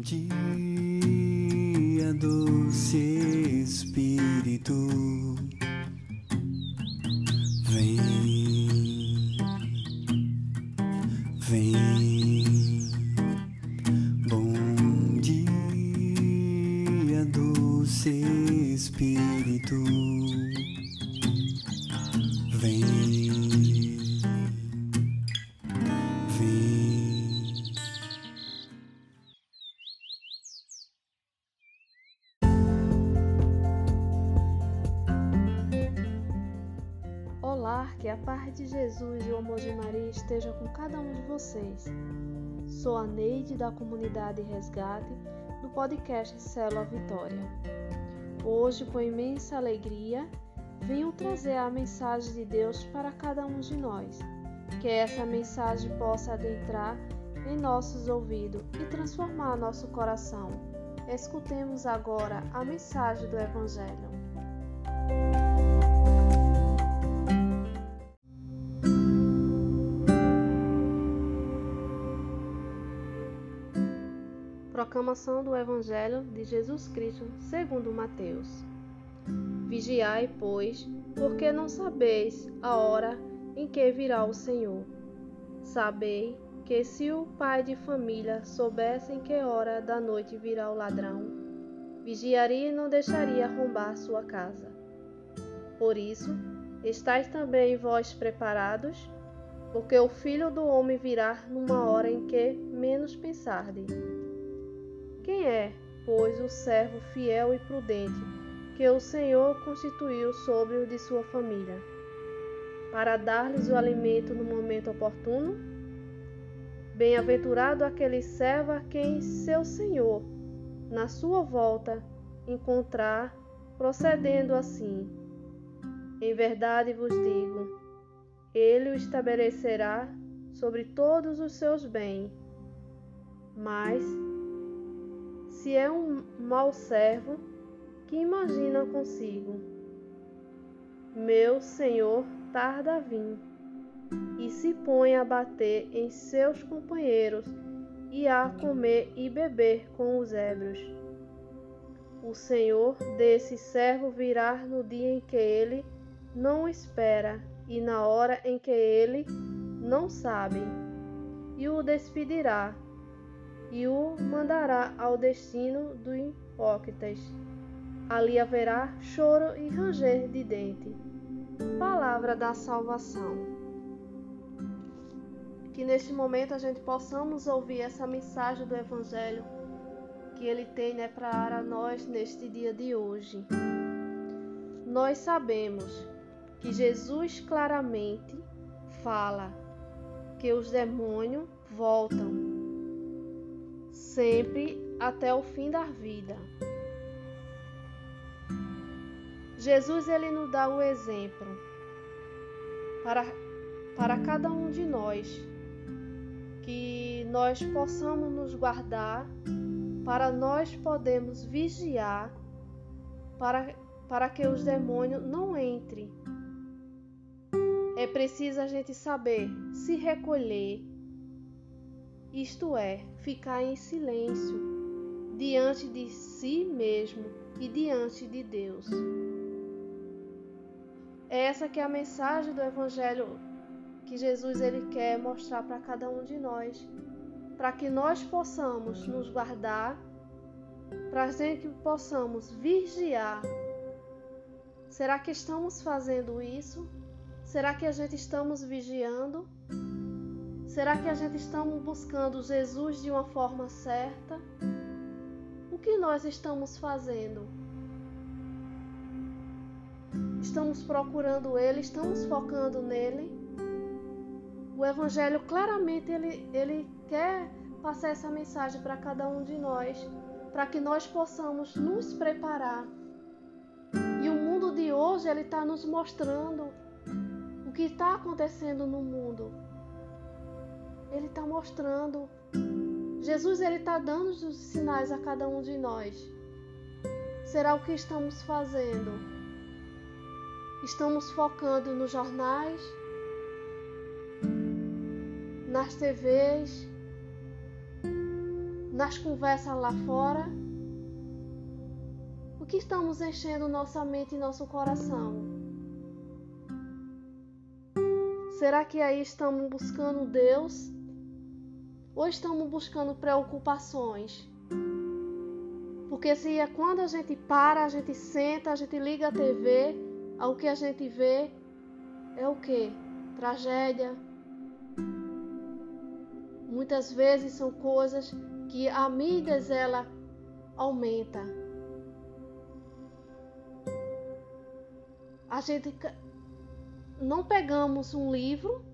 dia, doce Espírito, Jesus e o amor de Maria esteja com cada um de vocês. Sou a Neide da comunidade Resgate do podcast Célula Vitória. Hoje, com imensa alegria, venho trazer a mensagem de Deus para cada um de nós. Que essa mensagem possa adentrar em nossos ouvidos e transformar nosso coração. Escutemos agora a mensagem do Evangelho. Proclamação do Evangelho de Jesus Cristo segundo Mateus. Vigiai, pois, porque não sabeis a hora em que virá o Senhor. Sabei que se o pai de família soubesse em que hora da noite virá o ladrão, vigiaria e não deixaria arrombar sua casa. Por isso, estáis também vós preparados, porque o Filho do Homem virá numa hora em que menos pensardes. Quem é, pois, o servo fiel e prudente que o Senhor constituiu sobre os de sua família, para dar-lhes o alimento no momento oportuno? Bem-aventurado aquele servo a quem seu Senhor, na sua volta, encontrar procedendo assim. Em verdade vos digo, ele o estabelecerá sobre todos os seus bens. Mas, se é um mau servo, que imagina consigo: Meu senhor tarda a vir, e se põe a bater em seus companheiros e a comer e beber com os ébrios. O senhor desse servo virá no dia em que ele não espera e na hora em que ele não sabe, e o despedirá e o mandará ao destino dos hipócritas. Ali haverá choro e ranger de dente. Palavra da salvação. Que neste momento a gente possamos ouvir essa mensagem do Evangelho que ele tem né, para nós neste dia de hoje. Nós sabemos que Jesus claramente fala que os demônios voltam sempre até o fim da vida. Jesus ele nos dá o exemplo para, para cada um de nós que nós possamos nos guardar para nós podermos vigiar para, para que os demônios não entrem. É preciso a gente saber se recolher, isto é, ficar em silêncio diante de si mesmo e diante de Deus. É essa que é a mensagem do evangelho que Jesus ele quer mostrar para cada um de nós, para que nós possamos nos guardar, para que possamos vigiar. Será que estamos fazendo isso? Será que a gente estamos vigiando? Será que a gente estamos buscando Jesus de uma forma certa? O que nós estamos fazendo? Estamos procurando Ele, estamos focando nele. O Evangelho claramente ele, ele quer passar essa mensagem para cada um de nós, para que nós possamos nos preparar. E o mundo de hoje ele está nos mostrando o que está acontecendo no mundo. Ele está mostrando. Jesus ele está dando os sinais a cada um de nós. Será o que estamos fazendo? Estamos focando nos jornais, nas TVs, nas conversas lá fora? O que estamos enchendo nossa mente e nosso coração? Será que aí estamos buscando Deus? Ou estamos buscando preocupações? Porque se é quando a gente para, a gente senta, a gente liga a TV, ao que a gente vê é o que? Tragédia. Muitas vezes são coisas que a mídia ela aumenta. A gente não pegamos um livro,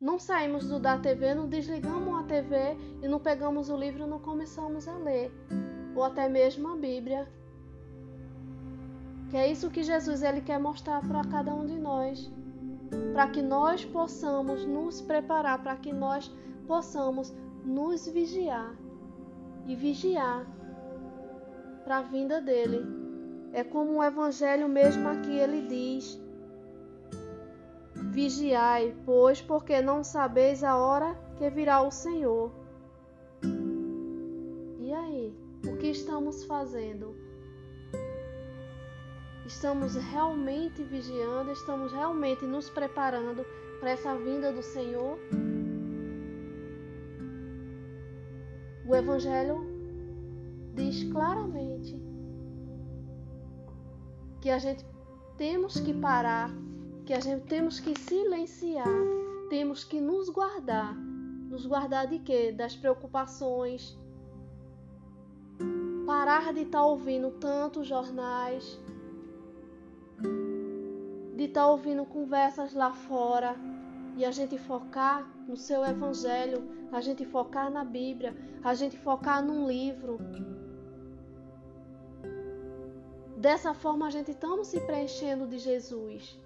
não saímos do da TV, não desligamos a TV e não pegamos o livro e não começamos a ler, ou até mesmo a Bíblia. Que é isso que Jesus ele quer mostrar para cada um de nós, para que nós possamos nos preparar, para que nós possamos nos vigiar e vigiar para a vinda dele. É como o evangelho mesmo aqui ele diz: Vigiai, pois, porque não sabeis a hora que virá o Senhor. E aí, o que estamos fazendo? Estamos realmente vigiando, estamos realmente nos preparando para essa vinda do Senhor? O Evangelho diz claramente que a gente temos que parar, que a gente temos que silenciar, temos que nos guardar. Nos guardar de quê? Das preocupações. Parar de estar tá ouvindo tantos jornais, de estar tá ouvindo conversas lá fora e a gente focar no seu evangelho, a gente focar na Bíblia, a gente focar num livro. Dessa forma a gente estamos se preenchendo de Jesus.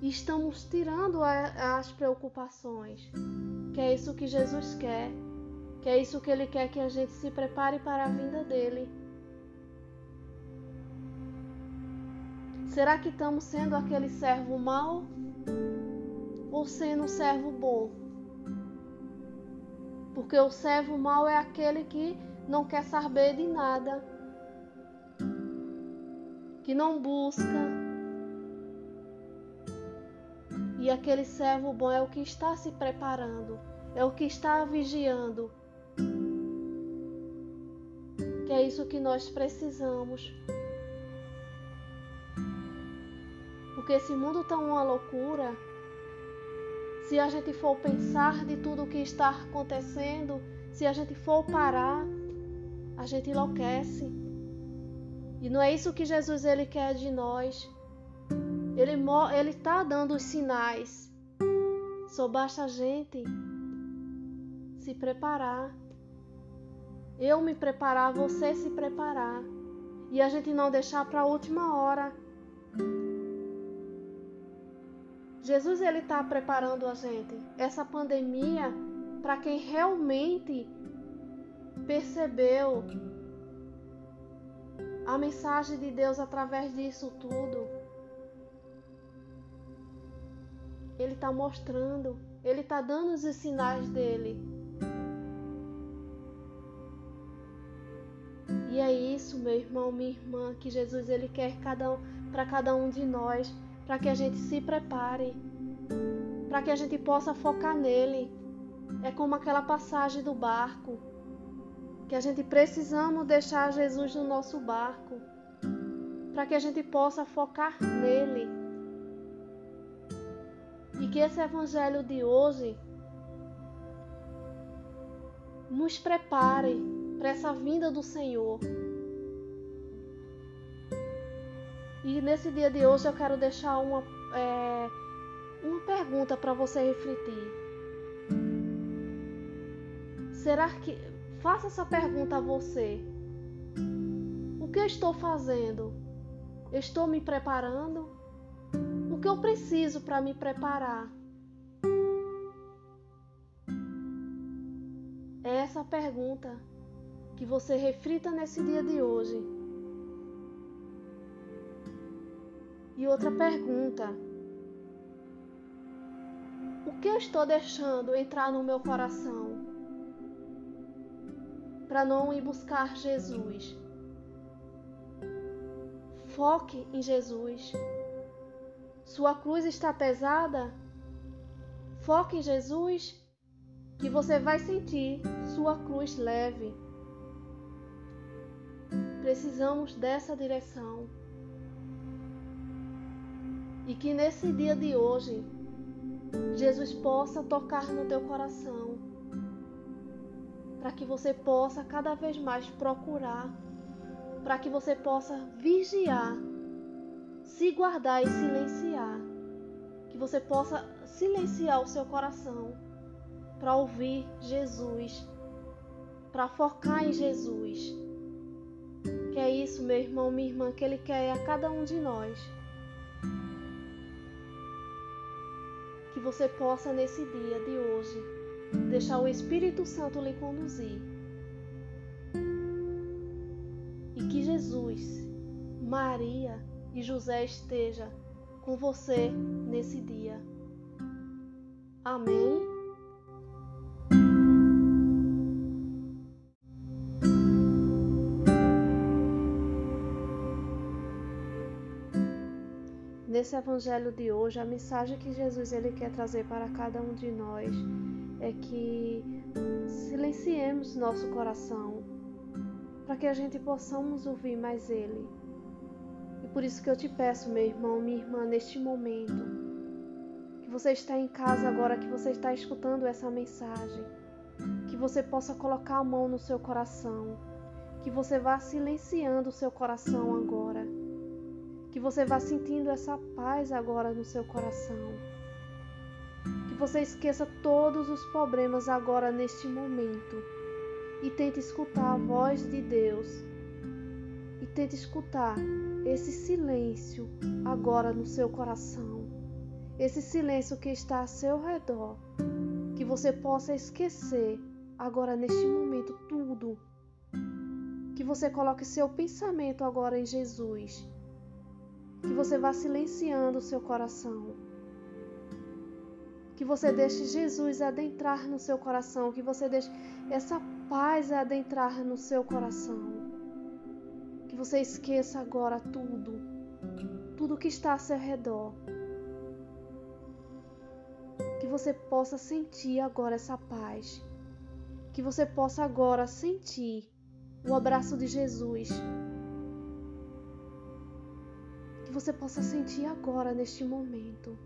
E estamos tirando a, as preocupações. Que é isso que Jesus quer. Que é isso que ele quer que a gente se prepare para a vinda dele. Será que estamos sendo aquele servo mau? Ou sendo um servo bom? Porque o servo mau é aquele que não quer saber de nada, que não busca. E aquele servo bom é o que está se preparando, é o que está vigiando. Que é isso que nós precisamos. Porque esse mundo está uma loucura. Se a gente for pensar de tudo o que está acontecendo, se a gente for parar, a gente enlouquece. E não é isso que Jesus ele quer de nós. Ele ele está dando os sinais. Só basta a gente se preparar. Eu me preparar, você se preparar. E a gente não deixar para a última hora. Jesus ele está preparando a gente essa pandemia para quem realmente percebeu a mensagem de Deus através disso tudo. Ele está mostrando, ele está dando os sinais dele. E é isso, meu irmão, minha irmã, que Jesus ele quer cada para cada um de nós para que a gente se prepare, para que a gente possa focar nele. É como aquela passagem do barco, que a gente precisamos deixar Jesus no nosso barco, para que a gente possa focar nele. E que esse evangelho de hoje nos prepare para essa vinda do Senhor. E nesse dia de hoje eu quero deixar uma, é, uma pergunta para você refletir. Será que. Faça essa pergunta a você. O que eu estou fazendo? estou me preparando? O que eu preciso para me preparar? É essa pergunta que você reflita nesse dia de hoje. E outra pergunta: O que eu estou deixando entrar no meu coração? para não ir buscar Jesus. Foque em Jesus. Sua cruz está pesada? Foque em Jesus, que você vai sentir sua cruz leve. Precisamos dessa direção. E que nesse dia de hoje, Jesus possa tocar no teu coração, para que você possa cada vez mais procurar para que você possa vigiar, se guardar e silenciar. Que você possa silenciar o seu coração para ouvir Jesus, para focar em Jesus. Que é isso, meu irmão, minha irmã, que Ele quer a cada um de nós. Que você possa, nesse dia de hoje, deixar o Espírito Santo lhe conduzir que Jesus, Maria e José esteja com você nesse dia. Amém. Nesse evangelho de hoje, a mensagem que Jesus ele quer trazer para cada um de nós é que silenciemos nosso coração para que a gente possamos ouvir mais Ele. Por isso que eu te peço, meu irmão, minha irmã, neste momento, que você está em casa agora, que você está escutando essa mensagem, que você possa colocar a mão no seu coração, que você vá silenciando o seu coração agora, que você vá sentindo essa paz agora no seu coração, que você esqueça todos os problemas agora neste momento e tente escutar a voz de Deus e tente escutar esse silêncio agora no seu coração, esse silêncio que está a seu redor, que você possa esquecer agora neste momento tudo, que você coloque seu pensamento agora em Jesus, que você vá silenciando o seu coração. Que você deixe Jesus adentrar no seu coração, que você deixe essa paz adentrar no seu coração. Você esqueça agora tudo, tudo que está a seu redor. Que você possa sentir agora essa paz. Que você possa agora sentir o abraço de Jesus. Que você possa sentir agora neste momento.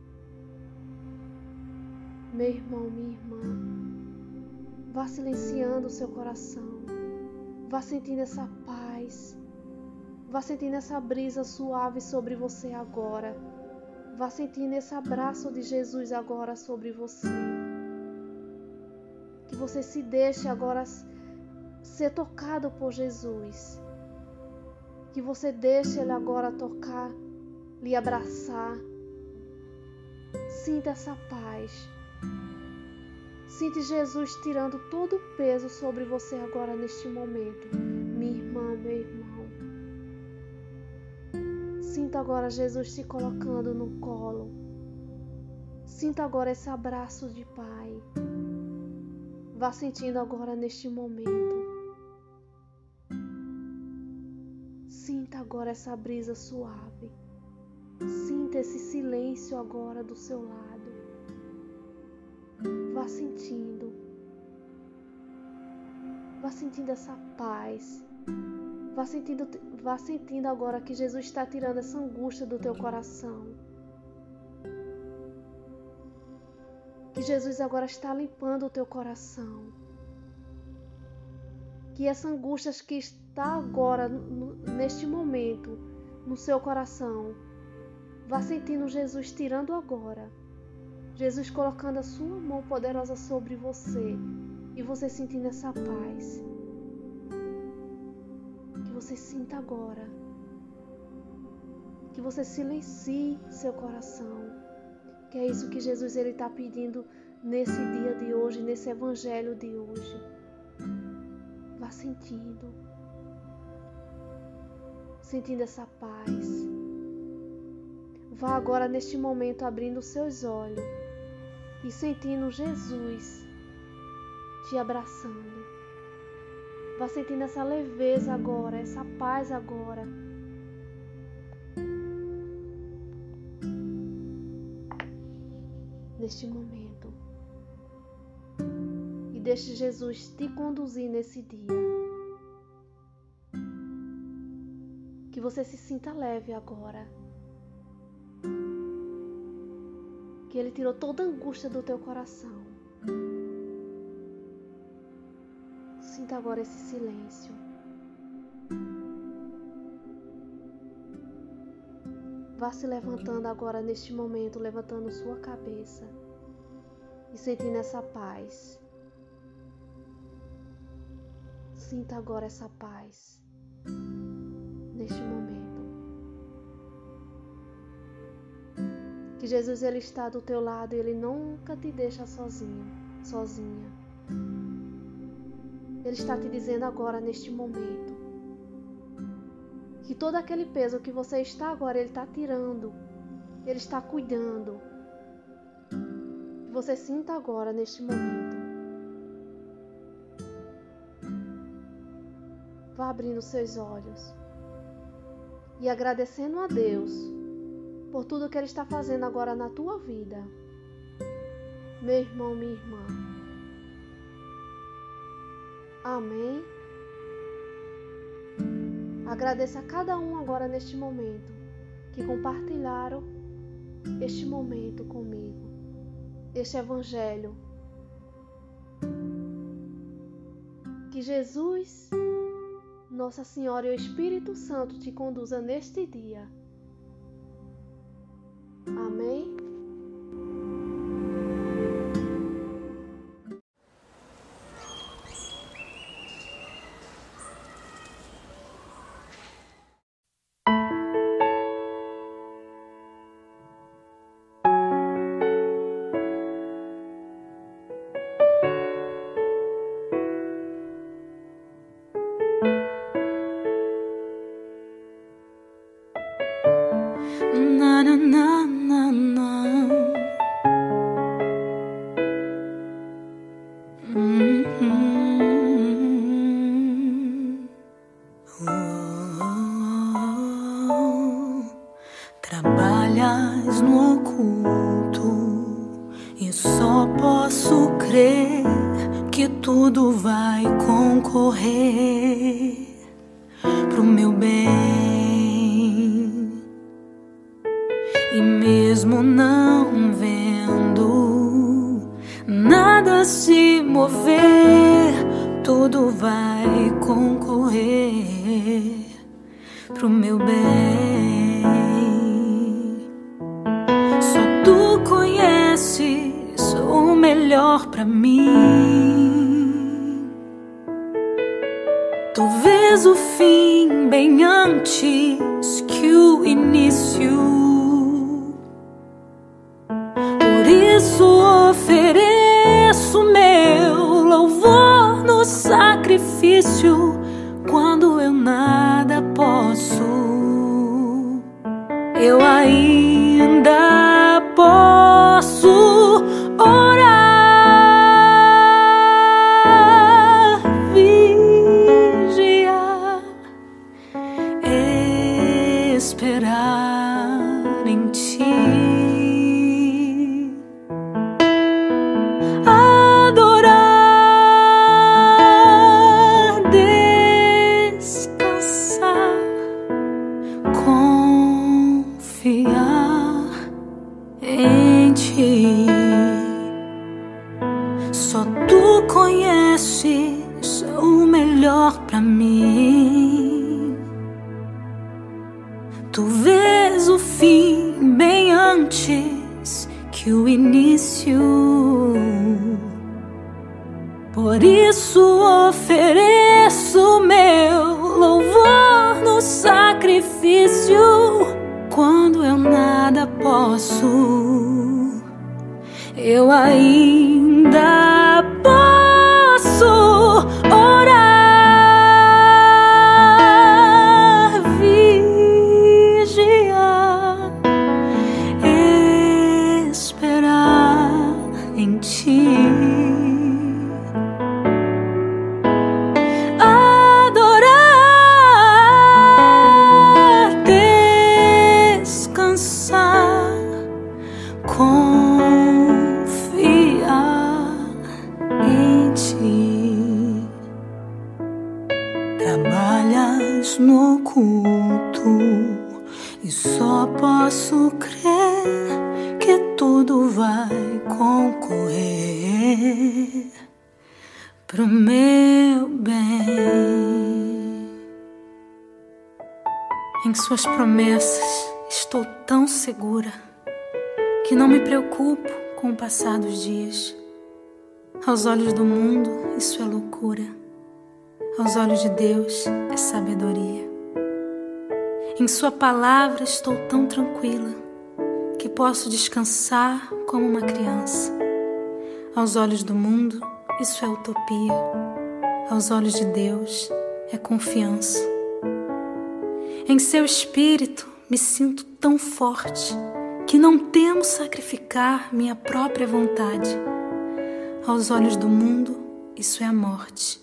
Meu irmão, minha irmã. Vá silenciando o seu coração. Vá sentindo essa paz. Vá sentindo essa brisa suave sobre você agora. Vá sentindo esse abraço de Jesus agora sobre você. Que você se deixe agora ser tocado por Jesus. Que você deixe Ele agora tocar, lhe abraçar. Sinta essa paz. Sinta Jesus tirando todo o peso sobre você agora neste momento, Sinta agora Jesus te colocando no colo. Sinta agora esse abraço de Pai. Vá sentindo agora neste momento. Sinta agora essa brisa suave. Sinta esse silêncio agora do seu lado. Vá sentindo. Vá sentindo essa paz. Vá sentindo, vá sentindo agora que Jesus está tirando essa angústia do teu coração. Que Jesus agora está limpando o teu coração. Que essa angústia que está agora, neste momento, no seu coração, vá sentindo Jesus tirando agora Jesus colocando a sua mão poderosa sobre você e você sentindo essa paz. Que você sinta agora. Que você silencie seu coração. Que é isso que Jesus ele está pedindo nesse dia de hoje, nesse evangelho de hoje. Vá sentindo. Sentindo essa paz. Vá agora neste momento abrindo seus olhos e sentindo Jesus te abraçando. Vá sentindo essa leveza agora, essa paz agora. Neste momento. E deixe Jesus te conduzir nesse dia. Que você se sinta leve agora. Que Ele tirou toda a angústia do teu coração. Sinta agora esse silêncio. Vá se levantando agora neste momento, levantando sua cabeça e sentindo essa paz. Sinta agora essa paz neste momento. Que Jesus ele está do teu lado e ele nunca te deixa sozinho, sozinha. Ele está te dizendo agora neste momento que todo aquele peso que você está agora ele está tirando, ele está cuidando. Que você sinta agora neste momento. Vá abrindo seus olhos e agradecendo a Deus por tudo que Ele está fazendo agora na tua vida. Meu irmão, minha irmã. Amém. Agradeça a cada um agora neste momento que compartilharam este momento comigo, este Evangelho. Que Jesus, Nossa Senhora e o Espírito Santo te conduza neste dia Amém? E só posso crer que tudo vai concorrer pro meu bem. E mesmo não vendo nada se mover, tudo vai concorrer pro meu bem. melhor para mim. Tu vês o fim bem antes que o início. Por isso ofereço meu louvor no sacrifício quando eu nada posso. Eu ainda tudo vai concorrer pro meu bem. Em Suas promessas estou tão segura que não me preocupo com o passar dos dias. Aos olhos do mundo, isso é loucura. Aos olhos de Deus, é sabedoria. Em Sua palavra estou tão tranquila que posso descansar como uma criança. Aos olhos do mundo, isso é utopia. Aos olhos de Deus, é confiança. Em Seu espírito, me sinto tão forte que não temo sacrificar minha própria vontade. Aos olhos do mundo, isso é a morte.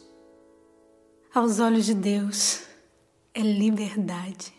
Aos olhos de Deus, é liberdade.